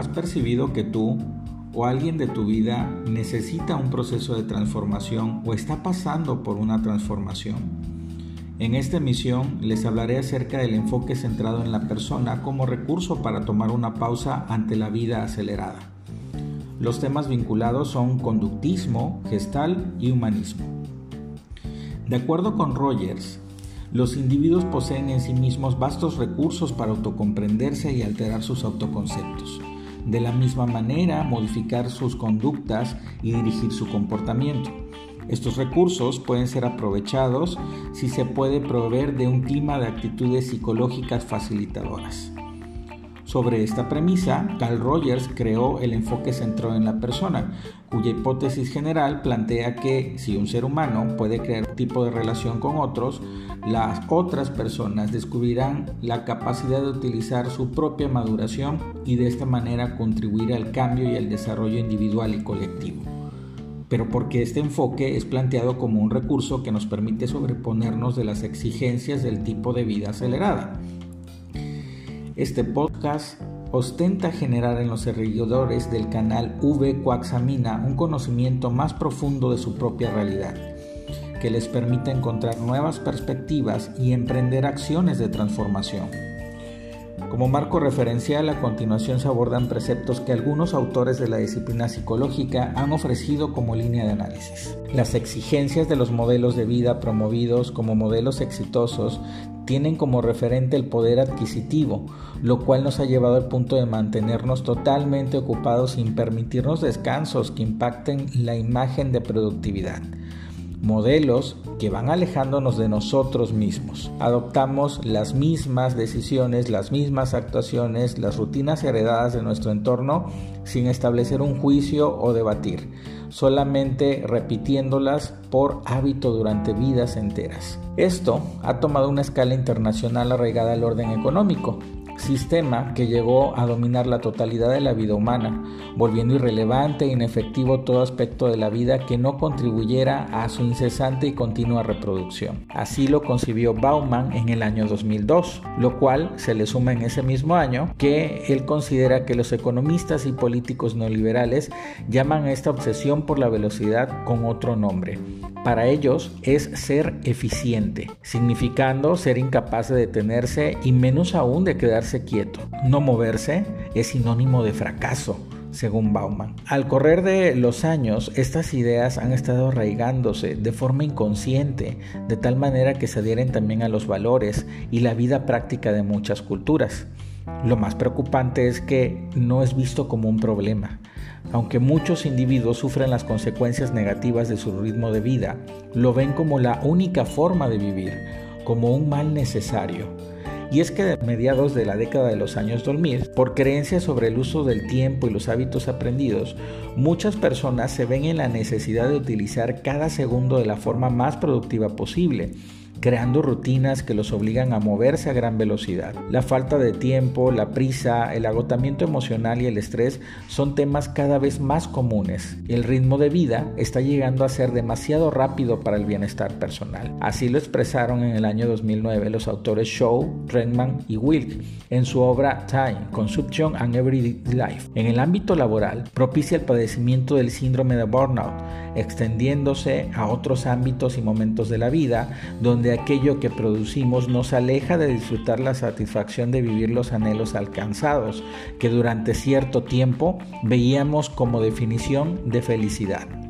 ¿Has percibido que tú o alguien de tu vida necesita un proceso de transformación o está pasando por una transformación? En esta emisión les hablaré acerca del enfoque centrado en la persona como recurso para tomar una pausa ante la vida acelerada. Los temas vinculados son conductismo, gestal y humanismo. De acuerdo con Rogers, los individuos poseen en sí mismos vastos recursos para autocomprenderse y alterar sus autoconceptos. De la misma manera, modificar sus conductas y dirigir su comportamiento. Estos recursos pueden ser aprovechados si se puede proveer de un clima de actitudes psicológicas facilitadoras. Sobre esta premisa, Carl Rogers creó el enfoque centrado en la persona, cuya hipótesis general plantea que si un ser humano puede crear un tipo de relación con otros, las otras personas descubrirán la capacidad de utilizar su propia maduración y de esta manera contribuir al cambio y al desarrollo individual y colectivo pero porque este enfoque es planteado como un recurso que nos permite sobreponernos de las exigencias del tipo de vida acelerada. Este podcast ostenta generar en los seguidores del canal V Coaxamina un conocimiento más profundo de su propia realidad, que les permita encontrar nuevas perspectivas y emprender acciones de transformación. Como marco referencial, a continuación se abordan preceptos que algunos autores de la disciplina psicológica han ofrecido como línea de análisis. Las exigencias de los modelos de vida promovidos como modelos exitosos tienen como referente el poder adquisitivo, lo cual nos ha llevado al punto de mantenernos totalmente ocupados sin permitirnos descansos que impacten la imagen de productividad modelos que van alejándonos de nosotros mismos. Adoptamos las mismas decisiones, las mismas actuaciones, las rutinas heredadas de nuestro entorno sin establecer un juicio o debatir, solamente repitiéndolas por hábito durante vidas enteras. Esto ha tomado una escala internacional arraigada al orden económico sistema que llegó a dominar la totalidad de la vida humana, volviendo irrelevante e inefectivo todo aspecto de la vida que no contribuyera a su incesante y continua reproducción. Así lo concibió Bauman en el año 2002, lo cual se le suma en ese mismo año que él considera que los economistas y políticos neoliberales llaman a esta obsesión por la velocidad con otro nombre. Para ellos es ser eficiente, significando ser incapaz de detenerse y menos aún de quedarse quieto. No moverse es sinónimo de fracaso, según Bauman. Al correr de los años, estas ideas han estado arraigándose de forma inconsciente, de tal manera que se adhieren también a los valores y la vida práctica de muchas culturas. Lo más preocupante es que no es visto como un problema. Aunque muchos individuos sufren las consecuencias negativas de su ritmo de vida, lo ven como la única forma de vivir, como un mal necesario y es que de mediados de la década de los años 2000, por creencias sobre el uso del tiempo y los hábitos aprendidos, muchas personas se ven en la necesidad de utilizar cada segundo de la forma más productiva posible creando rutinas que los obligan a moverse a gran velocidad. La falta de tiempo, la prisa, el agotamiento emocional y el estrés son temas cada vez más comunes. El ritmo de vida está llegando a ser demasiado rápido para el bienestar personal. Así lo expresaron en el año 2009 los autores Shaw, Redman y Wilk en su obra Time, Consumption and Everyday Life. En el ámbito laboral, propicia el padecimiento del síndrome de burnout, extendiéndose a otros ámbitos y momentos de la vida donde aquello que producimos nos aleja de disfrutar la satisfacción de vivir los anhelos alcanzados, que durante cierto tiempo veíamos como definición de felicidad.